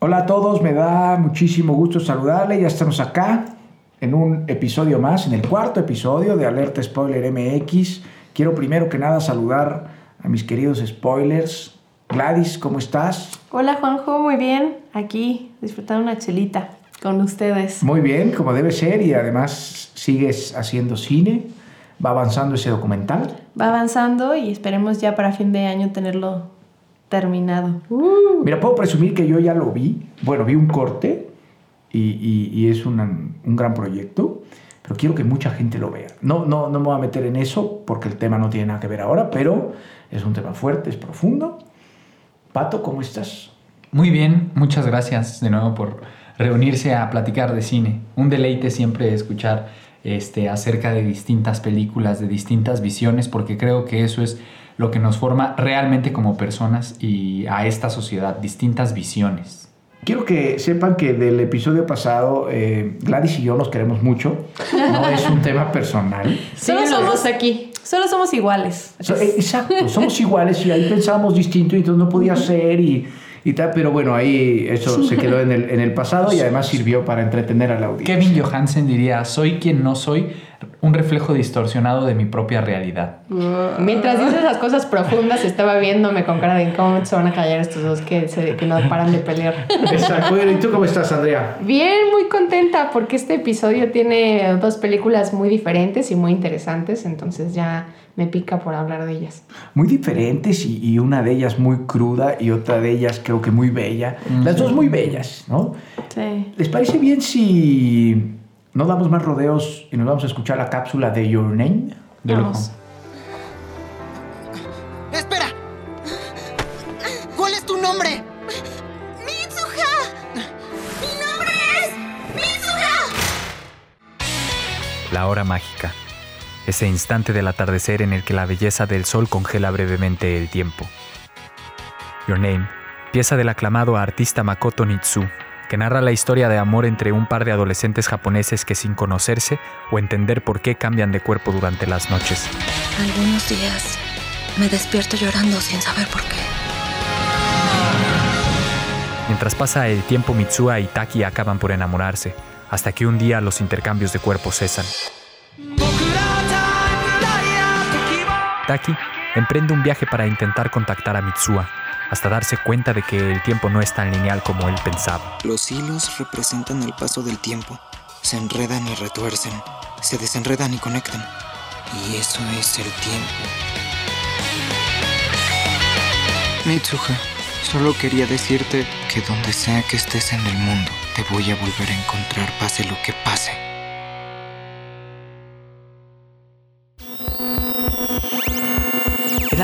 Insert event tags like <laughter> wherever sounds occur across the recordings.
Hola a todos, me da muchísimo gusto saludarle. Ya estamos acá en un episodio más, en el cuarto episodio de Alerta Spoiler MX. Quiero primero que nada saludar a mis queridos spoilers. Gladys, ¿cómo estás? Hola Juanjo, muy bien. Aquí disfrutando una chelita con ustedes. Muy bien, como debe ser, y además sigues haciendo cine. ¿Va avanzando ese documental? Va avanzando y esperemos ya para fin de año tenerlo terminado. Uh. Mira, puedo presumir que yo ya lo vi. Bueno, vi un corte y, y- y es una- un gran proyecto, pero quiero que mucha gente lo vea. No, no, no me voy a meter en eso porque el tema no tiene nada que ver ahora, pero es un tema fuerte, es profundo. Pato, ¿cómo estás? Muy bien, muchas gracias de nuevo por reunirse a platicar de cine. Un deleite siempre escuchar este, acerca de distintas películas, de distintas visiones, porque creo que eso es lo que nos forma realmente como personas y a esta sociedad, distintas visiones. Quiero que sepan que del episodio pasado, eh, Gladys y yo nos queremos mucho. No es un tema personal. <laughs> Solo somos aquí, solo somos iguales. So- eh, exacto, somos iguales y ahí pensábamos distinto y entonces no podía ser y, y tal, pero bueno, ahí eso se quedó en el, en el pasado y <laughs> además sirvió para entretener a la audiencia. Kevin Johansen diría, soy quien no soy, un reflejo distorsionado de mi propia realidad. Mientras dices esas cosas profundas, estaba viéndome con cara de cómo se van a callar estos dos que, se- que no paran de pelear. Exacto. ¿y tú cómo estás, Andrea? Bien, muy contenta porque este episodio tiene dos películas muy diferentes y muy interesantes, entonces ya me pica por hablar de ellas. Muy diferentes y, y una de ellas muy cruda y otra de ellas creo que muy bella. Las dos muy bellas, ¿no? Sí. ¿Les parece bien si no damos más rodeos y nos vamos a escuchar la cápsula de Your Name? De. Vamos. ¡Espera! ¿Cuál es tu nombre? ¡Mitsuha! ¡Mi nombre es Mitsuha! La hora mágica. Ese instante del atardecer en el que la belleza del sol congela brevemente el tiempo. Your Name, pieza del aclamado artista Makoto Nitsu, que narra la historia de amor entre un par de adolescentes japoneses que sin conocerse o entender por qué cambian de cuerpo durante las noches. Algunos días me despierto llorando sin saber por qué. Mientras pasa el tiempo, Mitsuha y Taki acaban por enamorarse, hasta que un día los intercambios de cuerpos cesan. Taki emprende un viaje para intentar contactar a Mitsuha, hasta darse cuenta de que el tiempo no es tan lineal como él pensaba. Los hilos representan el paso del tiempo. Se enredan y retuercen. Se desenredan y conectan. Y eso es el tiempo. Mitsuha, solo quería decirte que donde sea que estés en el mundo, te voy a volver a encontrar pase lo que pase.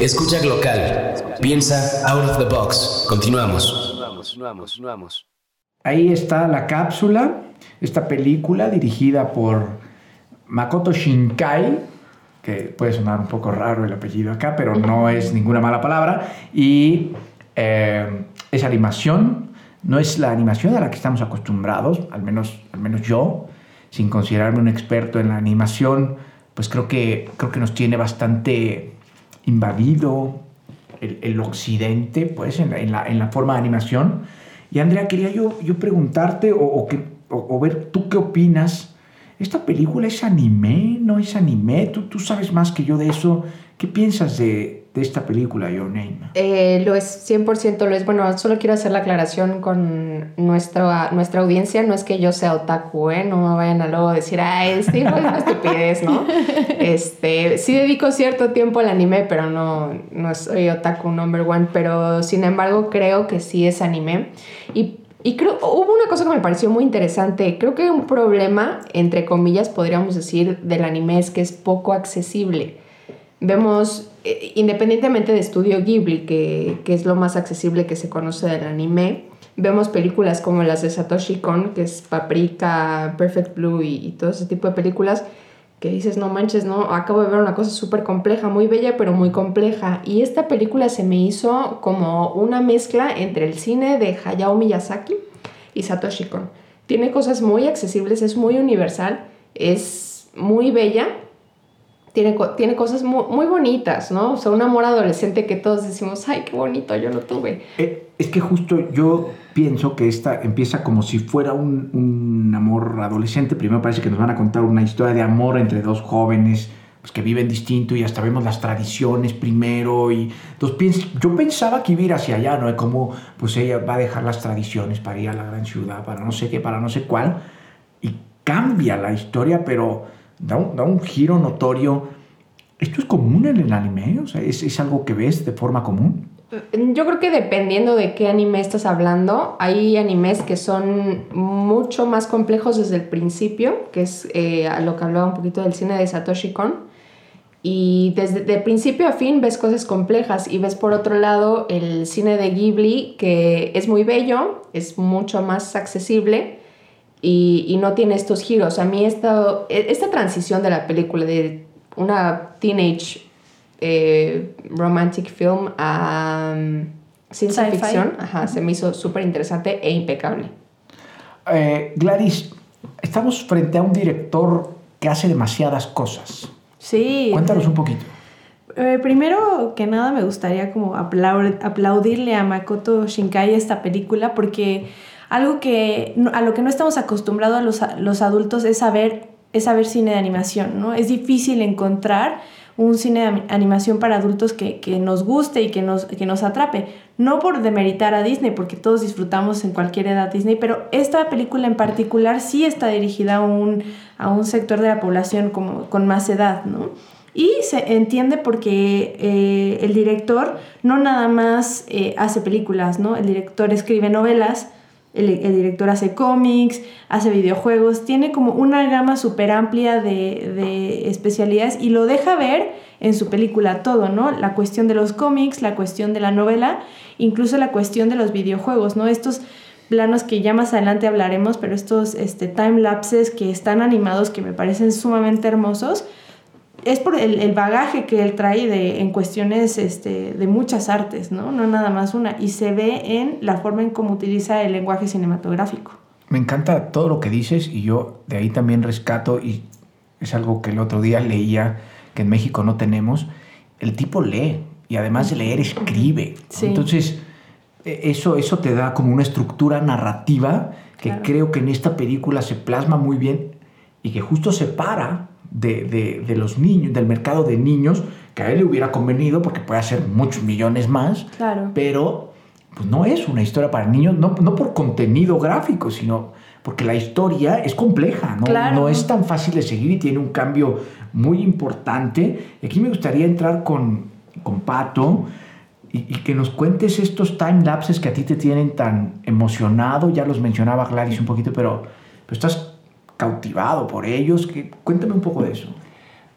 Escucha local. Piensa out of the box. Continuamos. Ahí está la cápsula, esta película dirigida por Makoto Shinkai, que puede sonar un poco raro el apellido acá, pero no es ninguna mala palabra, y eh, es animación, no es la animación a la que estamos acostumbrados, al menos, al menos yo, sin considerarme un experto en la animación, pues creo que, creo que nos tiene bastante invadido el, el occidente, pues, en la, en la- forma de animación. Y Andrea, quería yo, yo preguntarte o, o que, o- o ver tú qué opinas. ¿Esta película es anime? ¿No es anime? ¿Tú, tú sabes más que yo de eso. ¿Qué piensas de, de esta película, Your Name? Eh, lo es, 100% lo es. Bueno, solo quiero hacer la aclaración con nuestra, nuestra audiencia. No es que yo sea otaku, ¿eh? No me vayan a luego decir, ah, este es una <laughs> estupidez, ¿no? Este, sí dedico cierto tiempo al anime, pero no, no soy otaku number one. Pero, sin embargo, creo que sí es anime. Y y creo, hubo una cosa que me pareció muy interesante. Creo que un problema, entre comillas, podríamos decir, del anime es que es poco accesible. Vemos, eh, independientemente de Estudio Ghibli, que, que, es lo más accesible que se conoce del anime, vemos películas como las de Satoshi Kon, que es Paprika, Perfect Blue y, y todo ese tipo de películas, que dices, no manches, no, acabo de ver una cosa súper compleja, muy bella, pero muy compleja. Y esta película se me hizo como una mezcla entre el cine de Hayao Miyazaki y Satoshi Kon. Tiene cosas muy accesibles, es muy universal, es muy bella, tiene, tiene cosas muy, muy, bonitas, ¿no? O sea, un amor adolescente que todos decimos, ay, qué bonito, yo lo tuve. Eh, es que justo yo pienso que esta empieza como si fuera un, un, amor adolescente. Primero parece que nos van a contar una historia de amor entre dos jóvenes pues, que viven distinto y hasta vemos las tradiciones primero. Y entonces yo pensaba que iba a ir hacia allá, ¿no? Como pues ella va a dejar las tradiciones para ir a la gran ciudad, para no sé qué, para no sé cuál. Y cambia la historia, pero da un, da un giro notorio. ¿Esto es común en el anime? O sea, ¿es, ¿es algo que ves de forma común? Yo creo que dependiendo de qué anime estás hablando, hay animes que son mucho más complejos desde el principio, que es eh, a lo que hablaba un poquito del cine de Satoshi Kon. Y desde de principio a fin ves cosas complejas y ves por otro lado el cine de Ghibli, que es muy bello, es mucho más accesible y, y no tiene estos giros. A mí esta, esta transición de la película de una teenage eh, romantic film a um, ciencia ficción, ajá, se me hizo súper interesante e impecable. Eh, Gladys, estamos frente a un director que hace demasiadas cosas. Sí. Cuéntanos un poquito. Eh, primero que nada me gustaría como aplaudirle a Makoto Shinkai esta película porque algo que a lo que no estamos acostumbrados los, los adultos es saber, es saber cine de animación, ¿no? Es difícil encontrar un cine de animación para adultos que, nos guste y que nos, que nos atrape. No por demeritar a Disney, porque todos disfrutamos en cualquier edad Disney, pero esta película en particular sí está dirigida a un, a un sector de la población como, con más edad, ¿no? Y se entiende porque eh, el director no nada más eh, hace películas, ¿no? El director escribe novelas, el, director hace cómics, hace videojuegos, tiene como una gama súper amplia de, especialidades y lo deja ver en su película todo, ¿no? La cuestión de los cómics, la cuestión de la novela, incluso la cuestión de los videojuegos, ¿no? Estos planos que ya más adelante hablaremos, pero estos este, time lapses que están animados que me parecen sumamente hermosos, es por el, bagaje que él trae de, en cuestiones este, de muchas artes, ¿no? No nada más una. Y se ve en la forma en cómo utiliza el lenguaje cinematográfico. Me encanta todo lo que dices y yo de ahí también rescato, y es algo que el otro día leía, que en México no tenemos, el tipo lee y además de leer escribe. Entonces, e, eso, eso te da como una estructura narrativa que creo que en esta película se plasma muy bien y que justo separa de, los niños, del mercado de niños, que a él le hubiera convenido porque puede hacer muchos millones más, claro. pero pues no es una historia para niños, no, no por contenido gráfico, sino porque la historia es compleja, ¿no? no es tan fácil de seguir y tiene un cambio muy importante. Y aquí me gustaría entrar con, con Pato y, que nos cuentes estos time lapses que a ti te tienen tan emocionado, ya los mencionaba Gladys un poquito, pero, pero estás cautivado por ellos. Cuéntame un poco de eso.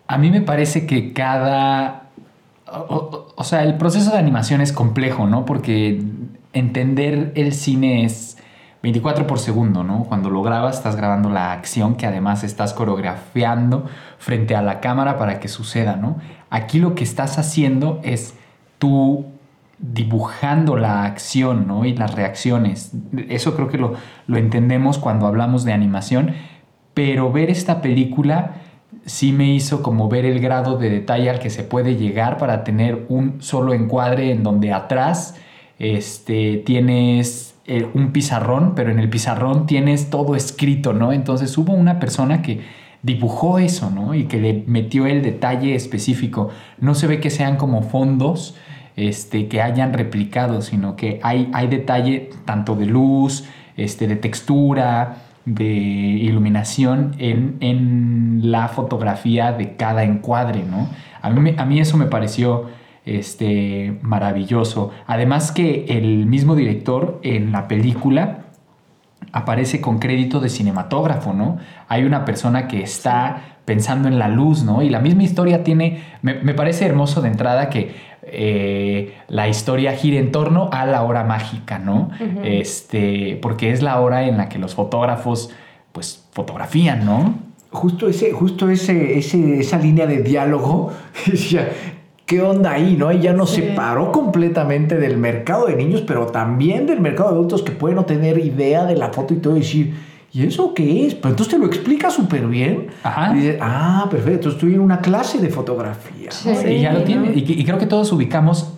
A mí me parece que cada... O, sea, el proceso de animación es complejo, ¿no? Porque entender el cine es 24 por segundo, ¿no? Cuando lo grabas estás grabando la acción que además estás coreografiando frente a la cámara para que suceda, ¿no? Aquí lo que estás haciendo es tú dibujando la acción, ¿no? Y las reacciones. Eso creo que lo, lo entendemos cuando hablamos de animación pero ver esta película sí me hizo como ver el grado de detalle al que se puede llegar para tener un solo encuadre en donde atrás este, tienes eh, un pizarrón, pero en el pizarrón tienes todo escrito, ¿no? Entonces hubo una persona que dibujó eso, ¿no? Y que le metió el detalle específico. No se ve que sean como fondos este, que hayan replicado, sino que hay, hay detalle tanto de luz, este, de textura, de iluminación en, en, la fotografía de cada encuadre, ¿no? A mí, a mí eso me pareció este, maravilloso. Además que el mismo director en la película aparece con crédito de cinematógrafo, ¿no? Hay una persona que está pensando en la luz, ¿no? Y la misma historia tiene, me, me parece hermoso de entrada que eh, la historia gira en torno a la hora mágica, ¿no? este, porque es la hora en la que los fotógrafos, pues, fotografían, ¿no? Justo, ese, justo ese, ese, esa línea de diálogo, <laughs> decía, ¿qué onda ahí? ¿no? Ella nos sí. separó completamente del mercado de niños, pero también del mercado de adultos que pueden no tener idea de la foto y todo y decir, ¿y eso qué es? Pero entonces te lo explica súper bien. Ajá. Y dices, ah, perfecto, entonces estoy en una clase de fotografía. Sí, ¿no? y ya lo tiene. Y, y, creo que todos ubicamos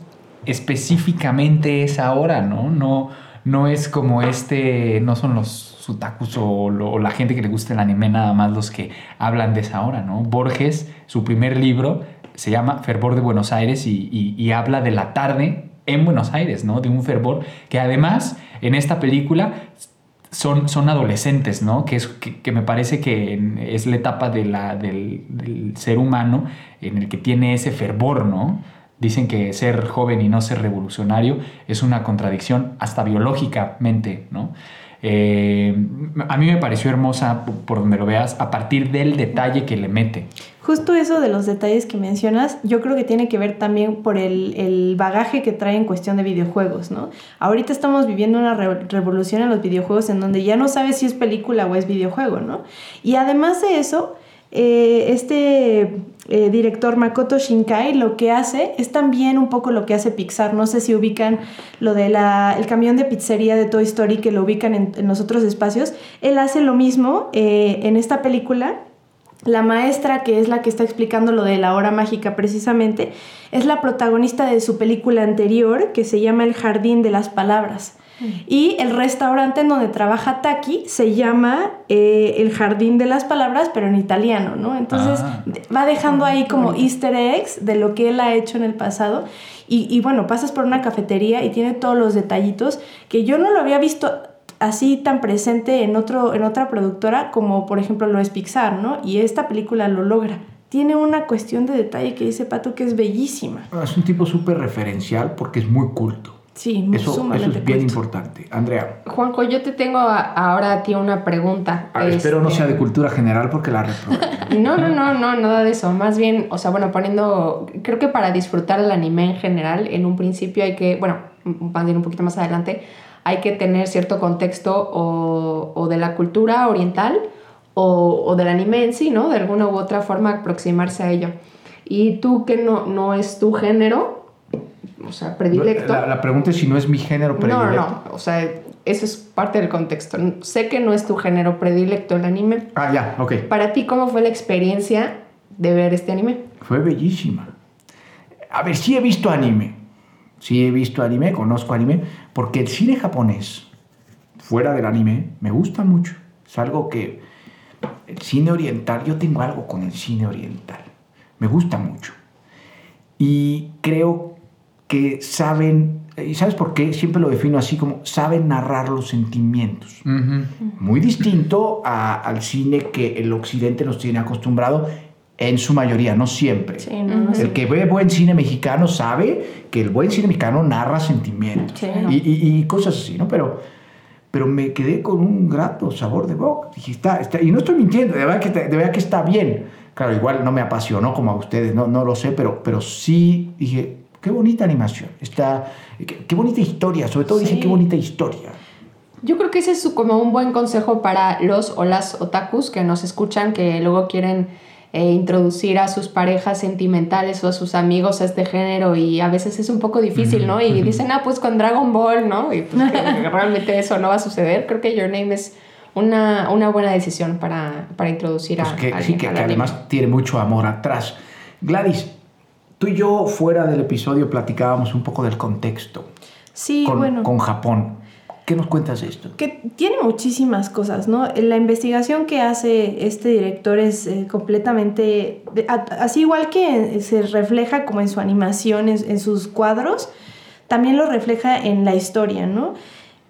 específicamente esa hora, ¿no? No, no es como este, no son los sutakus o, lo, o la gente que le gusta el anime nada más los que hablan de esa hora, ¿no? Borges, su primer libro se llama Fervor de Buenos Aires y, y, y habla de la tarde en Buenos Aires, ¿no? De un fervor que además en esta película son, son adolescentes, ¿no? Que, es, que, me parece que es la etapa del, del, ser humano en el que tiene ese fervor, ¿no? Dicen que ser joven y no ser revolucionario es una contradicción hasta biológicamente, ¿no? Eh, a mí me pareció hermosa, por donde lo veas, a partir del detalle que le mete. Justo eso de los detalles que mencionas, yo creo que tiene que ver también por el, el bagaje que trae en cuestión de videojuegos, ¿no? Ahorita estamos viviendo una re revolución en los videojuegos en donde ya no sabes si es película o es videojuego, ¿no? Y además de eso, eh, este eh, director Makoto Shinkai lo que hace es también un poco lo que hace Pixar. No sé si ubican lo del el camión de pizzería de Toy Story que lo ubican en, en los otros espacios. Él hace lo mismo eh, en esta película. La maestra, que es la que está explicando lo de la hora mágica precisamente, es la protagonista de su película anterior que se llama El Jardín de las Palabras. Y el restaurante en donde trabaja Taki se llama eh, El Jardín de las Palabras, pero en italiano, ¿no? Entonces ah. va dejando ahí como easter eggs de lo que él ha hecho en el pasado. Y, y, bueno, pasas por una cafetería y tiene todos los detallitos que yo no lo había visto así tan presente en, otro, en otra productora como por ejemplo lo es Pixar, ¿no? Y esta película lo logra. Tiene una cuestión de detalle que dice Pato que es bellísima. Es un tipo súper referencial porque es muy culto. Sí, eso, eso es bien culto. importante. Andrea. Juanjo, yo te tengo a, ahora a ti una pregunta. Ah, este... Espero no sea de cultura general porque la reprobé. <laughs> no, no, no, no, nada de eso. Más bien, o sea, bueno, poniendo, creo que para disfrutar el anime en general, en un principio hay que, bueno, van a ir un poquito más adelante, hay que tener cierto contexto o, o de la cultura oriental o, o, del anime en sí, ¿no? De alguna u otra forma aproximarse a ello. Y tú que no, no es tu género, o sea, predilecto. La, la, pregunta es si no es mi género predilecto. No, no, o sea, eso es parte del contexto. Sé que no es tu género predilecto el anime. Ah, ya, ok. Para ti, ¿cómo fue la experiencia de ver este anime? Fue bellísima. A ver, sí he visto anime. Sí he visto anime, conozco anime, porque el cine japonés, fuera del anime, me gusta mucho. Es algo que... El cine oriental, yo tengo algo con el cine oriental. Me gusta mucho. Y creo que saben, ¿y sabes por qué? Siempre lo defino así como saben narrar los sentimientos. Uh -huh. Muy distinto a, al cine que el occidente nos tiene acostumbrado en su mayoría, no siempre. Sí, no, no el que ve buen cine mexicano sabe que el buen cine mexicano narra sentimientos Sí, y, y, y, cosas así, ¿no? Pero, pero me quedé con un grato sabor de boca. Dije, está, está, y no estoy mintiendo, de verdad, que, de verdad que está bien. Claro, igual no me apasionó como a ustedes, no, no lo sé, pero, pero sí dije, qué bonita animación, está, qué, qué bonita historia, sobre todo sí. dije, qué bonita historia. Yo creo que ese es como un buen consejo para los o las otakus que nos escuchan, que luego quieren eh, introducir a sus parejas sentimentales o a sus amigos a este género y a veces es un poco difícil, ¿no? Y dicen, ah, pues con Dragon Ball, ¿no? Y pues <laughs> que realmente eso no va a suceder. Creo que Your Name es una, una buena decisión para, para introducir pues a, que, a Sí, que, que además tiene mucho amor atrás. Gladys, tú y yo fuera del episodio platicábamos un poco del contexto. Sí, con, bueno. Con Japón. ¿Qué nos cuentas de esto? Que tiene muchísimas cosas, ¿no? La investigación que hace este director es eh, completamente, así igual que se refleja como en su animación, en, en sus cuadros, también lo refleja en la historia, ¿no?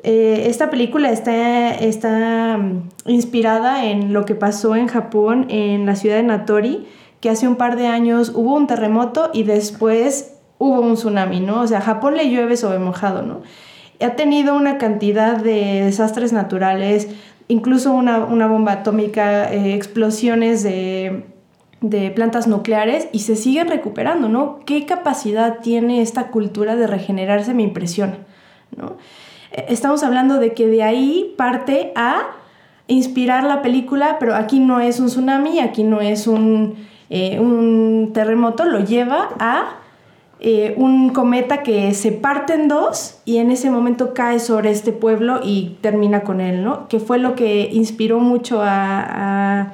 Eh, esta película está, está mm, inspirada en lo que pasó en Japón, en la ciudad de Natori, que hace un par de años hubo un terremoto y después hubo un tsunami, ¿no? O sea, Japón le llueve sobre mojado, ¿no? Ha tenido una cantidad de desastres naturales, incluso una, una bomba atómica, eh, explosiones de, de plantas nucleares y se siguen recuperando, ¿no? ¿Qué capacidad tiene esta cultura de regenerarse? Me impresiona, ¿no? Eh, Estamos hablando de que de ahí parte a inspirar la película, pero aquí no es un tsunami, aquí no es un, eh, un terremoto, lo lleva a eh, un cometa que se parte en dos y en ese momento cae sobre este pueblo y termina con él, ¿no? Que fue lo que inspiró mucho a, a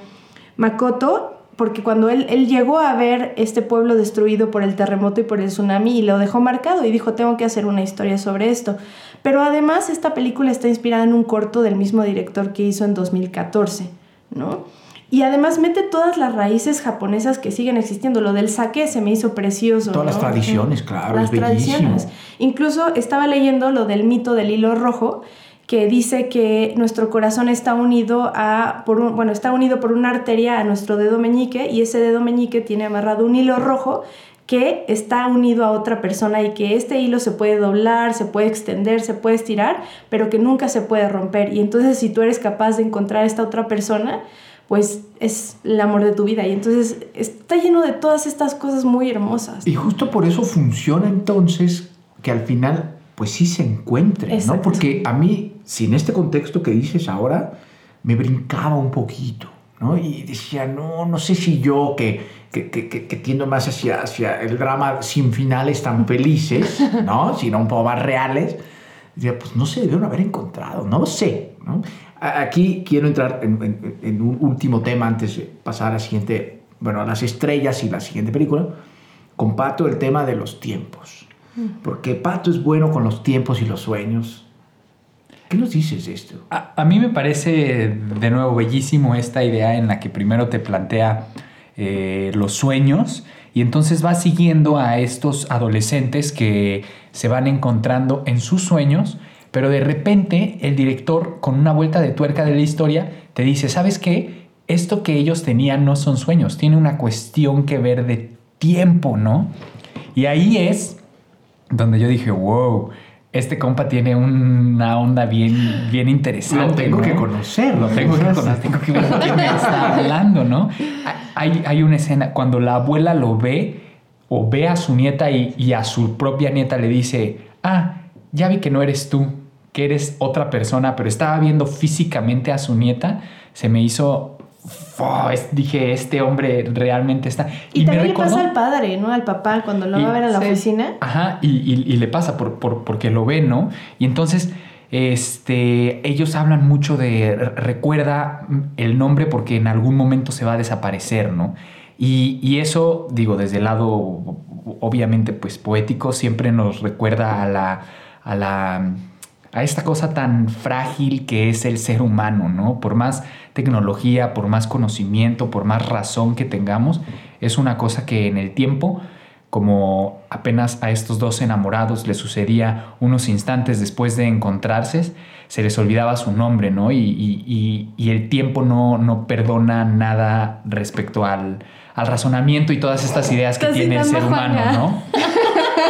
Makoto, porque cuando él, él llegó a ver este pueblo destruido por el terremoto y por el tsunami y lo dejó marcado y dijo, tengo que hacer una historia sobre esto. Pero además esta película está inspirada en un corto del mismo director que hizo en 2014, ¿no? Y además mete todas las raíces japonesas que siguen existiendo. Lo del sake se me hizo precioso. Todas las tradiciones, claro, Las es tradiciones. Incluso estaba leyendo lo del mito del hilo rojo, que dice que nuestro corazón está unido a por un, bueno, está unido por una arteria a nuestro dedo meñique y ese dedo meñique tiene amarrado un hilo rojo que está unido a otra persona y que este hilo se puede doblar, se puede extender, se puede estirar, pero que nunca se puede romper. Y entonces si tú eres capaz de encontrar a esta otra persona, pues es el amor de tu vida. Y entonces está lleno de todas estas cosas muy hermosas. Y justo por eso funciona entonces que al final pues sí se encuentren, ¿no? Porque a mí, sin este contexto que dices ahora, me brincaba un poquito, ¿no? Y decía, no, no sé si yo que, que, que, que- que tiendo más hacia, hacia el drama sin finales tan <laughs> felices, ¿no? Sino un poco más reales, decía, pues no se debieron haber encontrado, no lo sé, ¿no? Aquí quiero entrar en, en- en un último tema antes de pasar a la siguiente, bueno, a las estrellas y la siguiente película. Con Pato el tema de los tiempos. Porque Pato es bueno con los tiempos y los sueños. ¿Qué nos dices de esto? A, a mí me parece de nuevo bellísimo esta idea en la que primero te plantea eh, los sueños y entonces va siguiendo a estos adolescentes que se van encontrando en sus sueños, pero de repente el director con una vuelta de tuerca de la historia te dice, ¿sabes qué? Esto que ellos tenían no son sueños, tiene una cuestión que ver de tiempo, ¿no? Y ahí es donde yo dije, wow, este compa tiene una onda bien, bien interesante. Lo tengo ¿no? que conocer. Lo tengo que conocer, tengo que ver qué me está hablando, ¿no? Hay, hay una escena cuando la abuela lo ve o ve a su nieta y, y a su propia nieta le dice, ah, ya vi que no eres tú, que eres otra persona, pero estaba viendo físicamente a su nieta, se me hizo... dije, este hombre realmente está... Y, también le pasa al padre, ¿no? Al papá, cuando lo Y- va a ver a la sí. oficina. Ajá, y, y- le pasa por, por- porque lo ve, ¿no? Y entonces, este, ellos hablan mucho de re- recuerda el nombre porque en algún momento se va a desaparecer, ¿no? Y, y eso, digo, desde el lado, obviamente, pues poético, siempre nos recuerda a la, a la, a esta cosa tan frágil que es el ser humano, ¿no? Por más tecnología, por más conocimiento, por más razón que tengamos, es una cosa que en el tiempo como apenas a estos dos enamorados les sucedía unos instantes después de encontrarse, se les olvidaba su nombre, ¿no? Y, y- y- y el tiempo no, no perdona nada respecto al, al razonamiento y todas estas ideas que Estás tiene el ser humano. ¿no? <laughs>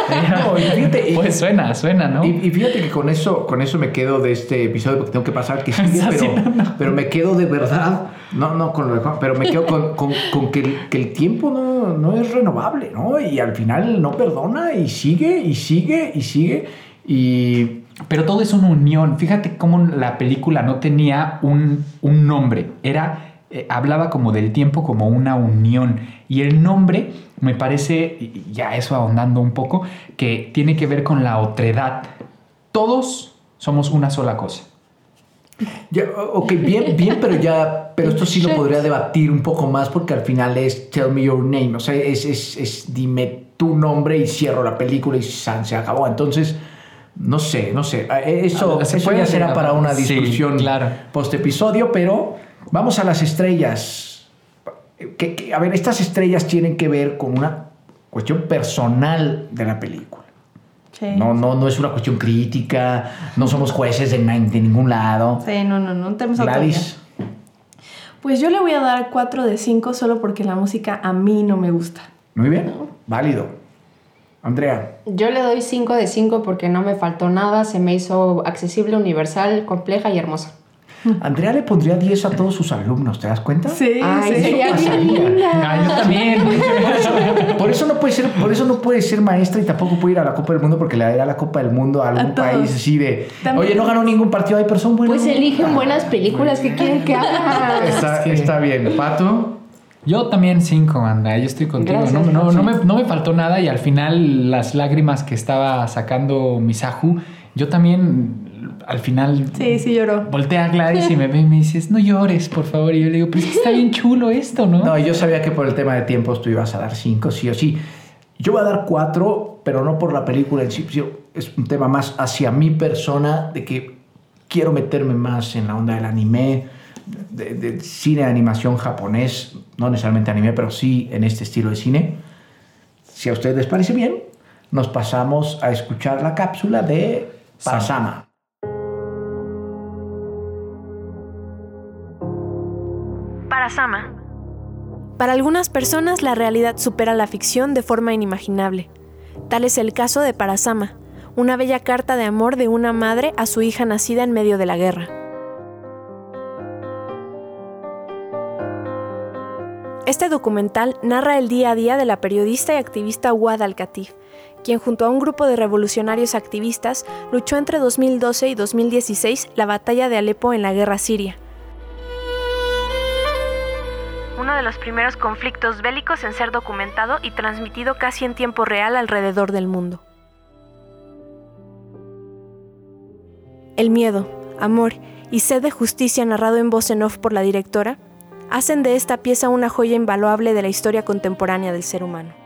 <laughs> No, y fíjate, y- pues suena, suena, ¿no? Y, y fíjate que con eso, con eso me quedo de este episodio porque tengo que pasar que <laughs> sigue, pero, pero me quedo de verdad, no, no con lo de Juan, pero me quedo con, con- con que, el, que el tiempo no, no es renovable, ¿no? Y al final no perdona y sigue y sigue y sigue y Pero todo es una unión. Fíjate cómo la película no tenía un, un nombre. Era, eh, hablaba como del tiempo como una unión. Y el nombre me parece, ya eso ahondando un poco, que tiene que ver con la otredad. Todos somos una sola cosa. Ya, ok, bien, bien, pero ya, pero esto sí lo podría debatir un poco más porque al final es tell me your name, o sea, es, es, es dime tu nombre y cierro la película y san, se acabó. Entonces, No sé, no sé. Eh, Eso, Ah, se eso puede ya será hacer, para una sí, discusión claro. post episodio, pero vamos a las estrellas. Que- que- a ver, estas estrellas tienen que ver con una cuestión personal de la película. Sí. No, no, no es una cuestión crítica, no somos jueces de, ningún lado. Sí, no, no, no tenemos. Gladys, Pues yo le voy a dar 4 de 5 solo porque la música a mí no me gusta. muy bien, válido. Andrea, Yo le doy 5 de 5 porque no me faltó nada, se me hizo accesible, universal, compleja y hermosa. Andrea le pondría 10 a todos sus alumnos, ¿te das cuenta? Sí, Ay, sí. sería linda. Ah, yo también. <laughs> Por eso no puede ser, por eso no puede ser maestra y tampoco puede ir a la Copa del Mundo porque le dará la Copa del Mundo a algún A país así de, También. oye, no ganó ningún partido, hay pero son buenos. Pues eligen buenas películas que quieren que haga. Está, Sí. está bien. Pato, Yo también cinco, Andrea, yo estoy contigo. Gracias, no, no, Pachi. no me, no me faltó nada y al final las lágrimas que estaba sacando Misahu, yo también al final Sí, sí lloró. voltea a Gladys y me ve y me dices, no llores, por favor. Y yo le digo, pero es que está bien chulo esto, ¿no? no, yo sabía que por el tema de tiempos tú ibas a dar 5, sí o sí. Yo voy a dar 4, pero no por la película en sí, es un tema más hacia mi persona de que quiero meterme más en la onda del anime, de, de cine de animación japonés, no necesariamente anime, pero sí en este estilo de cine. Si a ustedes les parece bien, nos pasamos a escuchar la cápsula de Parasama. Para algunas personas la realidad supera la ficción de forma inimaginable. Tal es el caso de Parasama, una bella carta de amor de una madre a su hija nacida en medio de la guerra. Este documental narra el día a día de la periodista y activista Wad al-Katif, quien junto a un grupo de revolucionarios activistas luchó entre 2012 y 2016 la batalla de Alepo en la guerra siria. Uno de los primeros conflictos bélicos en ser documentado y transmitido casi en tiempo real alrededor del mundo. El miedo, amor y sed de justicia narrado en voz en off por la directora hacen de esta pieza una joya invaluable de la historia contemporánea del ser humano.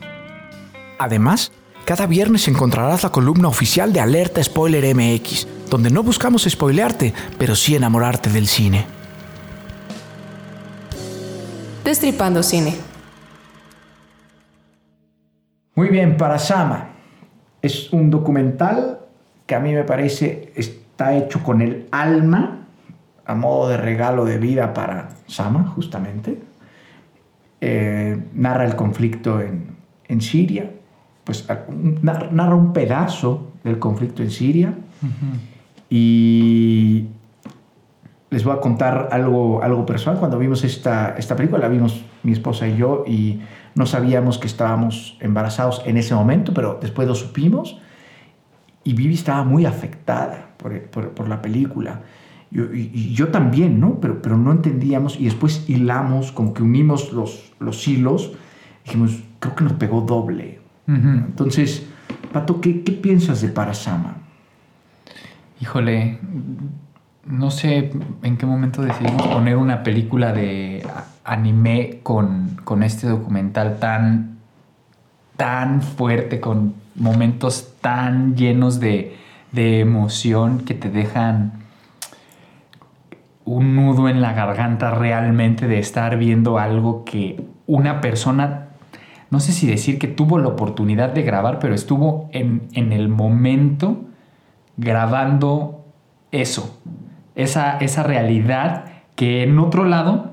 Además, cada viernes encontrarás la columna oficial de Alerta Spoiler MX, donde no buscamos spoilearte, pero sí enamorarte del cine. Destripando cine. Muy bien, Parasama. Es un documental que a mí me parece está hecho con el alma, a modo de regalo de vida para Sama, justamente. Eh, narra el conflicto en, en Siria, pues narra un pedazo del conflicto en Siria y les voy a contar algo, algo personal. Cuando vimos esta, esta película, la vimos mi esposa y yo y no sabíamos que estábamos embarazados en ese momento, pero después lo supimos y Vivi estaba muy afectada por, por- por la película. Yo- y, y yo también, ¿no? Pero, pero no entendíamos y después hilamos, como que unimos los, los hilos. Dijimos, creo que nos pegó doble. Entonces, Pato, ¿qué, qué piensas de Parasama? Híjole, no sé en qué momento decidimos poner una película de anime con, con este documental tan, tan fuerte, con momentos tan llenos de, de emoción que te dejan un nudo en la garganta realmente de estar viendo algo que una persona, no sé si decir que tuvo la oportunidad de grabar, pero estuvo en, en el momento grabando eso, esa, esa realidad que en otro lado,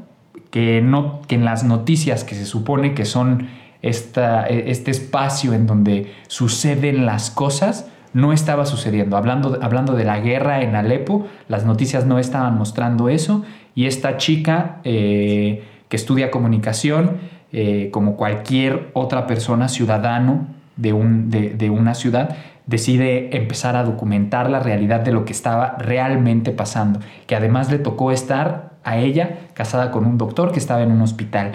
que, no, que en las noticias que se supone que son esta, este espacio en donde suceden las cosas, no estaba sucediendo. Hablando, hablando de la guerra en Alepo, las noticias no estaban mostrando eso y esta chica eh, que estudia comunicación, eh, como cualquier otra persona, ciudadano de, un, de, de una ciudad, decide empezar a documentar la realidad de lo que estaba realmente pasando, que además le tocó estar a ella casada con un doctor que estaba en un hospital.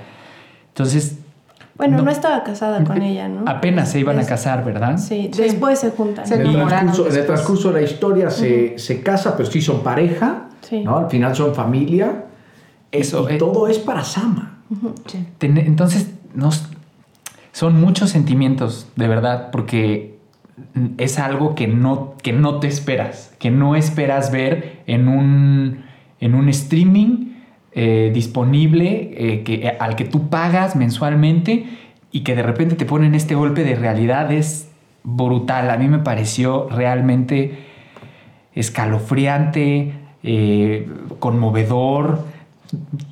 Entonces... Bueno, no, estaba casada con ella, ¿no? Apenas se iban a casar, ¿verdad? Sí, después se juntan. En el, transcurso, en el transcurso de la historia se, se casa, pero sí son pareja, ¿no? Al final son familia. Eso, y todo es para Sama. Entonces, son muchos sentimientos, de verdad, porque es algo que no, que no te esperas, que no esperas ver en un, en un streaming eh, disponible eh, que, al que tú pagas mensualmente y que de repente te ponen este golpe de realidad es brutal. A mí me pareció realmente escalofriante, eh, conmovedor,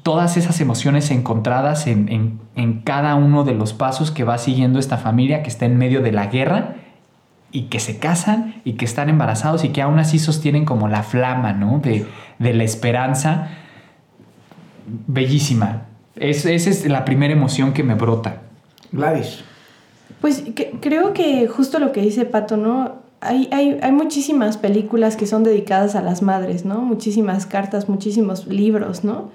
todas esas emociones encontradas en, en, cada uno de los pasos que va siguiendo esta familia que está en medio de la guerra y que se casan y que están embarazados y que aún así sostienen como la flama ¿no? de, de la esperanza bellísima. esa es la primera emoción que me brota. Gladys. Pues creo que justo lo que dice Pato, ¿no? Hay, hay, hay, muchísimas películas que son dedicadas a las madres, ¿no? Muchísimas cartas, muchísimos libros, ¿no?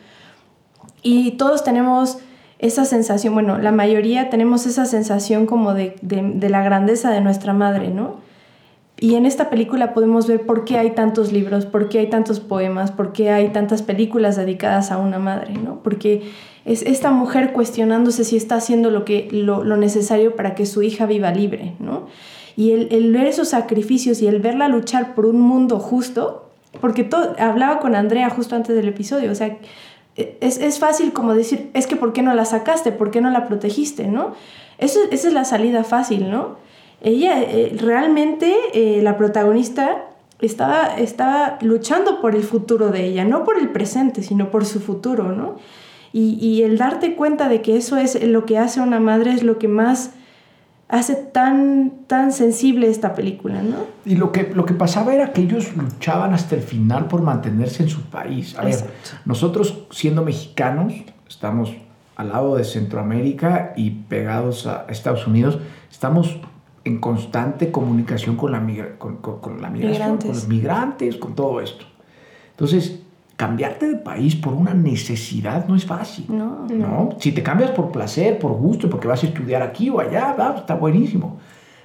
Y todos tenemos esa sensación, bueno, la mayoría tenemos esa sensación como de, de, la grandeza de nuestra madre, ¿no? Y en esta película podemos ver por qué hay tantos libros, por qué hay tantos poemas, por qué hay tantas películas dedicadas a una madre, ¿no? Porque es esta mujer cuestionándose si está haciendo lo, que, lo, necesario para que su hija viva libre, ¿no? Y el, ver esos sacrificios y el verla luchar por un mundo justo, porque todo, hablaba con Andrea justo antes del episodio, o sea, es, es, fácil como decir, es que ¿por qué no la sacaste? ¿Por qué no la protegiste? ¿no? Eso, esa es la salida fácil, ¿no? ella eh, realmente, eh, la protagonista, estaba, estaba luchando por el futuro de ella, no por el presente, sino por su futuro, ¿no? Y, y, el darte cuenta de que eso es lo que hace una madre es lo que más hace tan, tan sensible esta película, ¿no? Y lo que, lo que pasaba era que ellos luchaban hasta el final por mantenerse en su país. A ver, nosotros siendo mexicanos, estamos al lado de Centroamérica y pegados a Estados Unidos, estamos en constante comunicación con la, con, con, la migración, con los migrantes, con todo esto. Entonces, cambiarte de país por una necesidad no es fácil. No, no. Si te cambias por placer, por gusto, porque vas a estudiar aquí o allá, está buenísimo.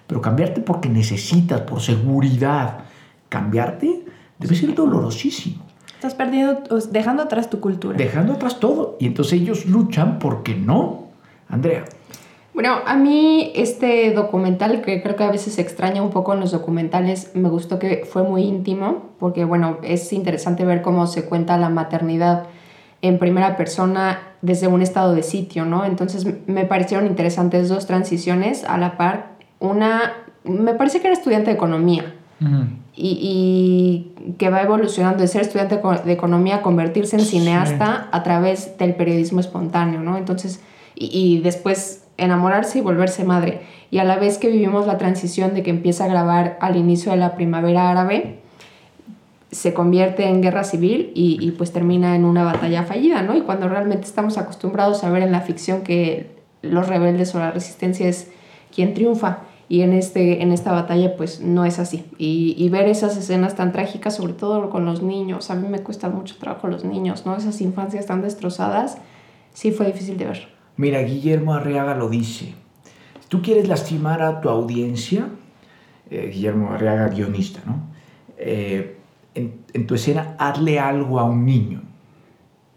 Pero cambiarte porque necesitas, por seguridad, cambiarte debe ser dolorosísimo. Estás perdiendo, dejando atrás tu cultura. Dejando atrás todo. Y entonces ellos luchan porque no. Andrea. Bueno, a mí este documental, que creo que a veces se extraña un poco en los documentales, me gustó que fue muy íntimo, porque bueno, es interesante ver cómo se cuenta la maternidad en primera persona desde un estado de sitio, ¿no? Entonces me parecieron interesantes dos transiciones a la par. Una, me parece que era estudiante de economía y, y, que va evolucionando de ser estudiante de economía a convertirse en cineasta a través del periodismo espontáneo, ¿no? Entonces, y, y después enamorarse y volverse madre. Y a la vez que vivimos la transición de que empieza a grabar al inicio de la primavera árabe, se convierte en guerra civil y, pues termina en una batalla fallida, ¿no? Y cuando realmente estamos acostumbrados a ver en la ficción que los rebeldes o la resistencia es quien triunfa y en, este, en esta batalla pues no es así. Y, y, ver esas escenas tan trágicas, sobre todo con los niños, a mí me cuesta mucho trabajo los niños, ¿no? Esas infancias tan destrozadas, sí fue difícil de ver. Mira, Guillermo Arriaga lo dice. Si tú quieres lastimar a tu audiencia, eh, Guillermo Arriaga, guionista, ¿no? Eh, en, tu escena, hazle algo a un niño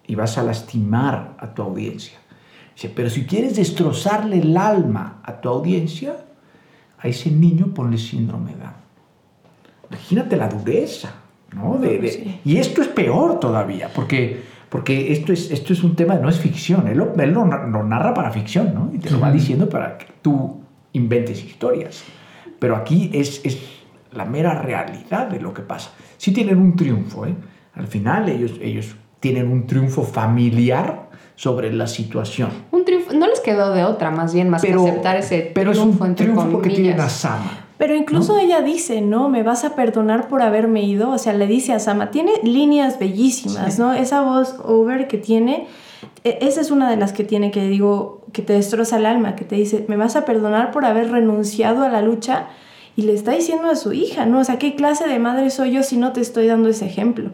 y vas a lastimar a tu audiencia. Dice, pero si quieres destrozarle el alma a tu audiencia, a ese niño ponle síndrome de Down. Imagínate la dureza, ¿no? Y esto es peor todavía, porque porque esto es, esto es un tema, no es ficción, él, lo, narra para ficción, ¿no? Y te lo va diciendo para que tú inventes historias. Pero aquí es, es la mera realidad de lo que pasa. Sí tienen un triunfo, ¿eh? Al final ellos, ellos tienen un triunfo familiar sobre la situación. Un triunfo, no les quedó de otra, más bien, más que aceptar ese pero triunfo, es un triunfo porque tienen a Sama. Pero incluso ella dice, ¿no? Me vas a perdonar por haberme ido. O sea, le dice a Sama, tiene líneas bellísimas, ¿no? Esa voz over que tiene, e, esa es una de las que tiene que digo, que te destroza el alma, que te dice, me vas a perdonar por haber renunciado a la lucha. Y le está diciendo a su hija, ¿no? O sea, ¿qué clase de madre soy yo si no te estoy dando ese ejemplo?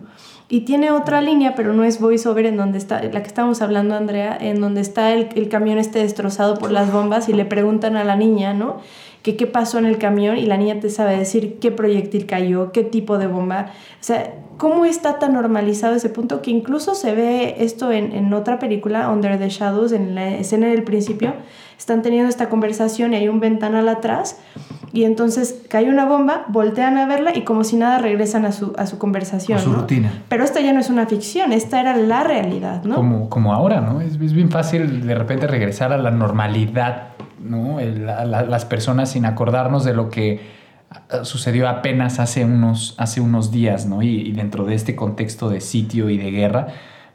Y tiene otra línea, pero no es voiceover en donde está, la que estamos hablando, Andrea, en donde está el, el camión este destrozado por las bombas y le preguntan a la niña, ¿no? Que qué pasó en el camión y la niña te sabe decir qué proyectil cayó, qué tipo de bomba. O sea, cómo está tan normalizado ese punto que incluso se ve esto en, en otra película, Under the Shadows, en la escena del principio, están teniendo esta conversación y hay un ventanal atrás y entonces cae una bomba, voltean a verla y como si nada regresan a su, a su conversación. A su ¿no? rutina. Pero esta ya no es una ficción, esta era la realidad, ¿no? Como, como ahora, ¿no? Es, es bien fácil de repente regresar a la normalidad, ¿no? El- la- la- las personas sin acordarnos de lo que ah, sucedió apenas hace unos, hace unos días, ¿no? Y, y dentro de este contexto de sitio y de guerra,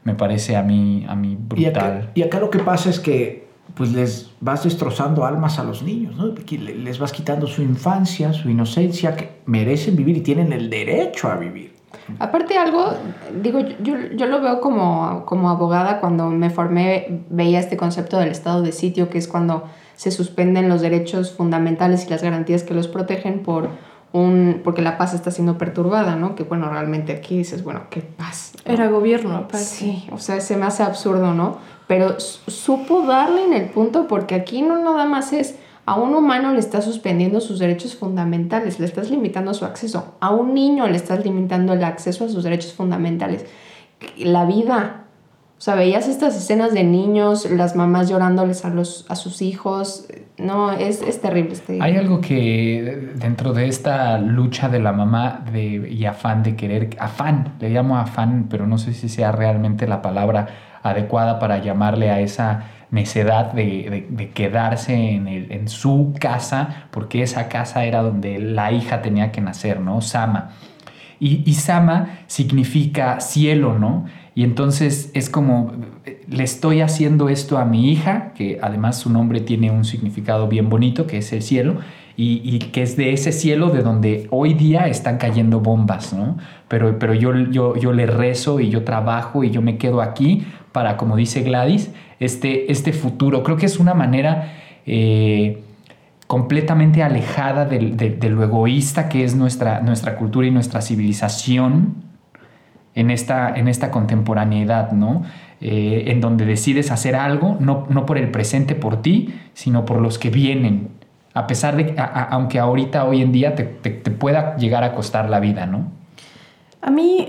me parece a mí, a mí Y acá, brutal. y acá lo que pasa es que pues les vas destrozando almas a los niños, ¿no? Les vas quitando su infancia, su inocencia, que merecen vivir y tienen el derecho a vivir. Aparte algo, digo, yo, yo lo veo como, como abogada cuando me formé, veía este concepto del estado de sitio, que es cuando se suspenden los derechos fundamentales y las garantías que los protegen por un, porque la paz está siendo perturbada, ¿no? Que bueno, realmente aquí dices, bueno, ¿qué paz? ¿no? Era gobierno, aparte. Sí, o sea, se me hace absurdo, ¿no? Pero su- supo darle en el punto porque aquí no nada más es a un humano le estás suspendiendo sus derechos fundamentales, le estás limitando su acceso. A un niño le estás limitando el acceso a sus derechos fundamentales. La vida. O sea, veías estas escenas de niños, las mamás llorándoles a, los, a sus hijos. No, es, es terrible. Este... Hay algo que dentro de esta lucha de la mamá de, y afán de querer, afán, le llamo afán, pero no sé si sea realmente la palabra adecuada para llamarle a esa necedad de, de- de quedarse en, el- en su casa, porque esa casa era donde la hija tenía que nacer, ¿no? Sama. Y, y Sama significa cielo, ¿no? Y entonces es como, le estoy haciendo esto a mi hija, que además su nombre tiene un significado bien bonito, que es el cielo, y, que es de ese cielo de donde hoy día están cayendo bombas, ¿no? Pero, pero yo, yo, yo le rezo y yo trabajo y yo me quedo aquí para, como dice Gladys, este, este futuro. Creo que es una manera... eh, completamente alejada del- de, de lo egoísta que es nuestra, nuestra cultura y nuestra civilización en esta, en esta contemporaneidad, ¿no? Eh, en donde decides hacer algo, no, no por el presente, por ti, sino por los que vienen, a pesar de a- a- aunque ahorita, hoy en día, te, te- pueda llegar a costar la vida, ¿no? A mí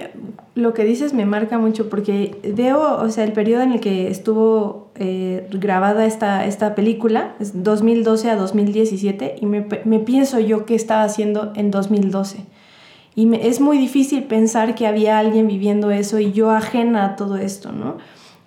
lo que dices me marca mucho porque veo, o sea, el periodo en el que estuvo eh, grabada esta, esta película, es 2012 a 2017, y me, me pienso yo qué estaba haciendo en 2012. Y me- es muy difícil pensar que había alguien viviendo eso y yo ajena a todo esto, ¿no?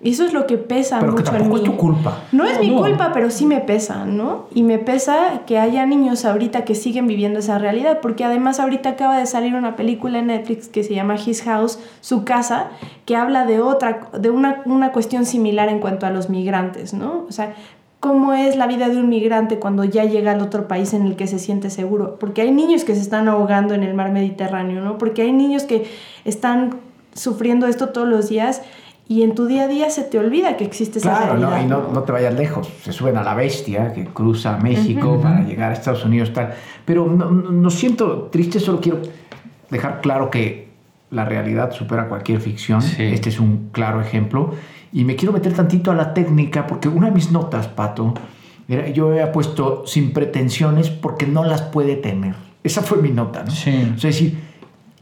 Y eso es lo que pesa Pero que mucho en mí. es tu culpa. No es No, mi culpa, pero sí me pesa, ¿no? Y me pesa que haya niños ahorita que siguen viviendo esa realidad, porque además ahorita acaba de salir una película en Netflix que se llama His House, su casa, que habla de otra, de una, una cuestión similar en cuanto a los migrantes, ¿no? O sea, cómo es la vida de un migrante cuando ya llega al otro país en el que se siente seguro, porque hay niños que se están ahogando en el mar Mediterráneo, ¿no? Porque hay niños que están sufriendo esto todos los días y en tu día a día se te olvida que existe esa Claro, realidad. ¿no? y no, no te vayas lejos. Se suben a la bestia que cruza México para llegar a Estados Unidos. Tal. Pero no, no- no siento triste, solo quiero dejar claro que la realidad supera cualquier ficción. Este es un claro ejemplo. Y me quiero meter tantito a la técnica, porque una de mis notas, Pato, era, yo había puesto sin pretensiones porque no las puede tener. Esa fue mi nota, ¿no? Sí. O sea, es decir,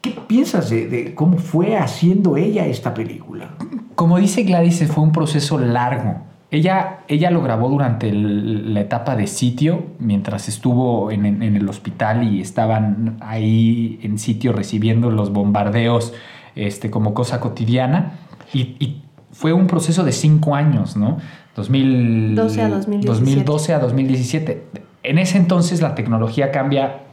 ¿qué piensas de, de cómo fue haciendo ella esta película? Como dice Gladys, fue un proceso largo. Ella, ella lo grabó durante el- la etapa de sitio, mientras estuvo en, en- en el hospital y estaban ahí en sitio recibiendo los bombardeos este, como cosa cotidiana. Y, y fue un proceso de cinco años, ¿no? 2000, 12 a 2017. 2012 a 2017. En ese entonces la tecnología cambia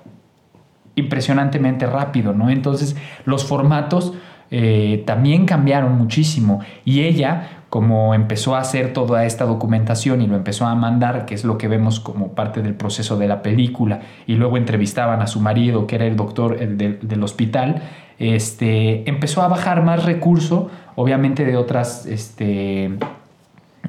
impresionantemente rápido, ¿no? Entonces los formatos eh, también cambiaron muchísimo y ella como empezó a hacer toda esta documentación y lo empezó a mandar, que es lo que vemos como parte del proceso de la película, y luego entrevistaban a su marido, que era el doctor del, hospital, este, empezó a bajar más recurso, obviamente de otras este,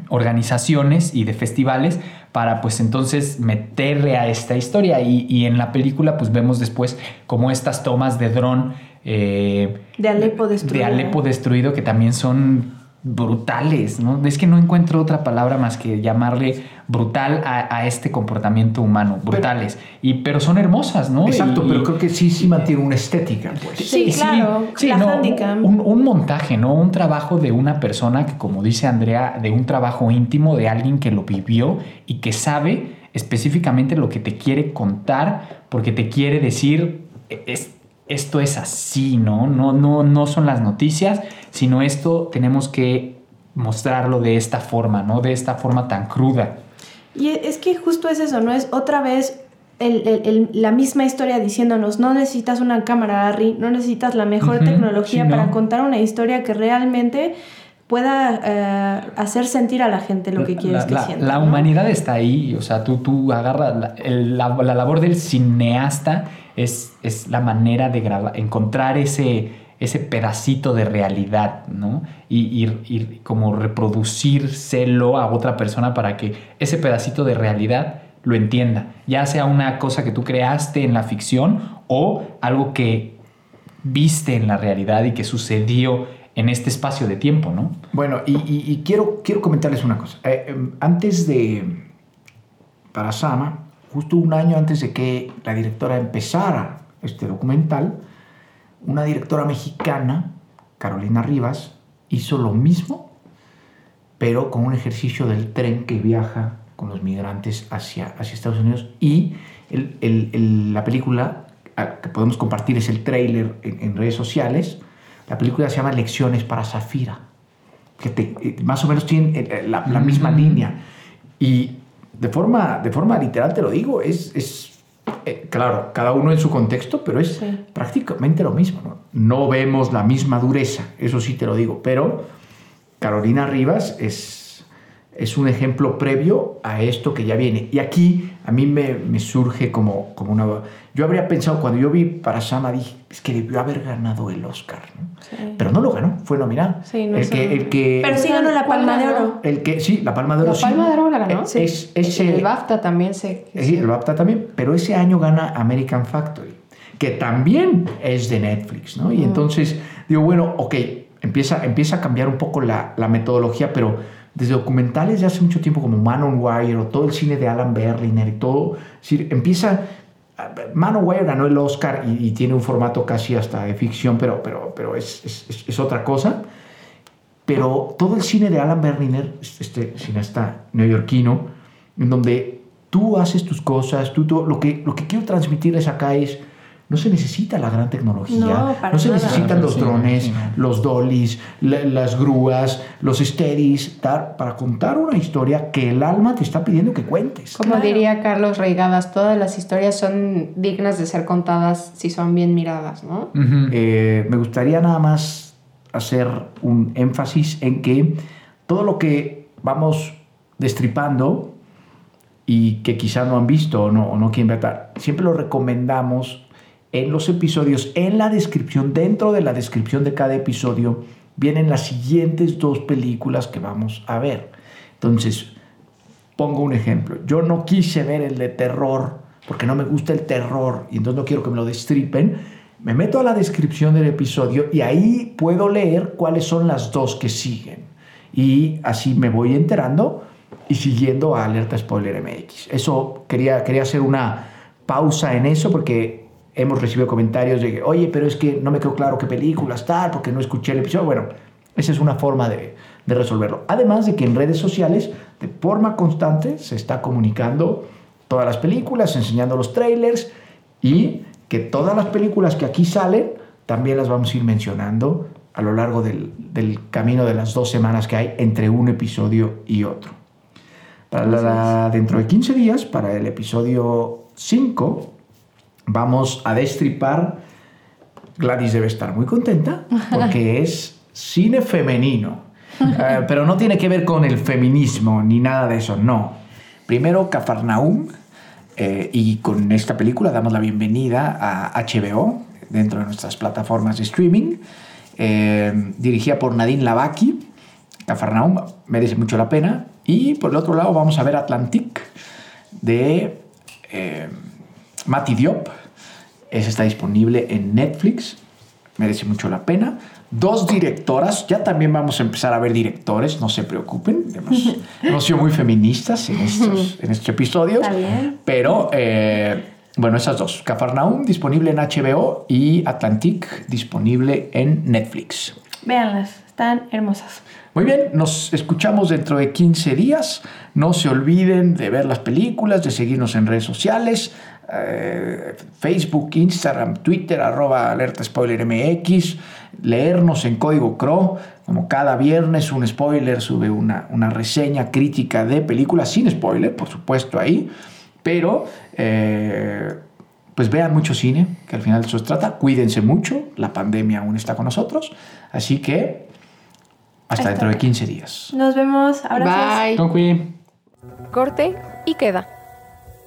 organizaciones y de festivales, para pues entonces meterle a esta historia. Y, en la película pues vemos después como estas tomas de dron. Eh, de Alepo destruido. De Alepo destruido, que también son brutales, ¿no? Es que no encuentro otra palabra más que llamarle brutal a, este comportamiento humano, brutales. y, pero son hermosas, ¿no? Exacto, pero creo que sí, sí mantiene una estética, pues. Sí, claro, sí, un, un, montaje, ¿no? Un trabajo de una persona que, como dice Andrea, de un trabajo íntimo, de alguien que lo vivió y que sabe específicamente lo que te quiere contar, porque te quiere decir, es, esto es así, ¿no? No, no, no son las noticias, sino esto tenemos que mostrarlo de esta forma, ¿no? De esta forma tan cruda. Y es que justo es eso, ¿no? Es otra vez la misma historia diciéndonos, no necesitas una cámara, Harry, no necesitas la mejor tecnología para contar una historia que realmente pueda eh, hacer sentir a la gente lo que quieres que sienta. La humanidad está ahí, o sea, tú, tú agarras la, la, labor del cineasta es, es la manera de grabar, encontrar ese, ese pedacito de realidad, ¿no? Y, y, como reproducírselo a otra persona para que ese pedacito de realidad lo entienda, ya sea una cosa que tú creaste en la ficción o algo que viste en la realidad y que sucedió en este espacio de tiempo, ¿no? Bueno, y, quiero, quiero comentarles una cosa. Eh, em, antes de para Sama, justo un año antes de que la directora empezara este documental, una directora mexicana, Carolina Rivas, hizo lo mismo, pero con un ejercicio del tren que viaja con los migrantes hacia, hacia Estados Unidos. Y la película que podemos compartir es el trailer en redes sociales. La película se llama Lecciones para Zafira, que eh, más o menos tiene eh, eh, la, misma línea. Y de forma, de forma literal te lo digo, es, es claro, cada uno en su contexto, pero es prácticamente lo mismo. ¿no? ¿no? vemos la misma dureza, eso sí te lo digo, pero Carolina Rivas es, es un ejemplo previo a esto que ya viene. Y aquí a mí me, me surge como, como una... Yo habría pensado, cuando yo vi para Sama, dije, es que debió haber ganado el Oscar, ¿no? Pero no lo ganó, fue nominado. Sí, no el, que, el que, Pero sí ganó la Palma de Oro. El que, sí, la Palma de Oro. La Palma de Oro la ganó. Es, ese, el BAFTA también se... Sí, el BAFTA también, pero ese año gana American Factory, que también es de Netflix, ¿no? Y entonces digo, bueno, ok, empieza, empieza a cambiar un poco la, la metodología, pero desde documentales de hace mucho tiempo como Man on Wire o todo el cine de Alan Berliner y todo, empieza Man on Wire ganó el Oscar y, tiene un formato casi hasta de ficción, pero, pero, pero es, es, es, otra cosa. Pero todo el cine de Alan Berliner, este cineasta neoyorquino, en donde tú haces tus cosas, tú, lo, que, lo que quiero transmitirles acá es no se necesita la gran tecnología, no, se necesitan los drones, los dollies, las grúas, los steadies, para contar una historia que el alma te está pidiendo que cuentes. Como diría Carlos Reigadas, todas las historias son dignas de ser contadas si son bien miradas, ¿no? Eh, me gustaría nada más hacer un énfasis en que todo lo que vamos destripando y que quizá no han visto o no, o no quieren ver, siempre lo recomendamos en los episodios, en la descripción, dentro de la descripción de cada episodio, vienen las siguientes dos películas que vamos a ver. Entonces, pongo un ejemplo. Yo no quise ver el de terror porque no me gusta el terror y entonces no quiero que me lo destripen. Me meto a la descripción del episodio y ahí puedo leer cuáles son las dos que siguen. Y así me voy enterando y siguiendo a Alerta Spoiler MX. Eso quería, quería hacer una pausa en eso porque hemos recibido comentarios de que, oye, pero es que no me quedó claro qué películas tal, porque no escuché el episodio. Bueno, esa es una forma de, de resolverlo. Además de que en redes sociales, de forma constante, se está comunicando todas las películas, enseñando los trailers y que todas las películas que aquí salen también las vamos a ir mencionando a lo largo del, del camino de las dos semanas que hay entre un episodio y otro. Para la, dentro de 15 días, para el episodio 5, vamos a destripar. Gladys debe estar muy contenta porque <laughs> es cine femenino. Eh, pero no tiene que ver con el feminismo ni nada de eso, no. Primero, Cafarnaum, eh, y con esta película damos la bienvenida a HBO dentro de nuestras plataformas de streaming, eh, dirigida por Nadine Lavaki. Cafarnaum merece mucho la pena. Y por el otro lado vamos a ver Atlantic de eh, Mati Diop. Ese está disponible en Netflix. Merece mucho la pena. Dos directoras. Ya también vamos a empezar a ver directores. No se preocupen. Hemos, <laughs> hemos sido muy feministas en estos, en estos episodios. Pero, eh, bueno, esas dos. Cafarnaum disponible en HBO y Atlantic disponible en Netflix. Véanlas, están hermosas. Muy bien, nos escuchamos dentro de 15 días. No se olviden de ver las películas, de seguirnos en redes sociales. Eh, Facebook, Instagram, Twitter, arroba alerta spoiler MX, leernos en código CRO, como cada viernes un spoiler sube una, una reseña crítica de películas sin spoiler, por supuesto ahí, pero eh, pues vean mucho cine, que al final de eso se trata, cuídense mucho, la pandemia aún está con nosotros, así que hasta dentro de 15 días. Nos vemos. Abrazos. Bye. Corte y queda.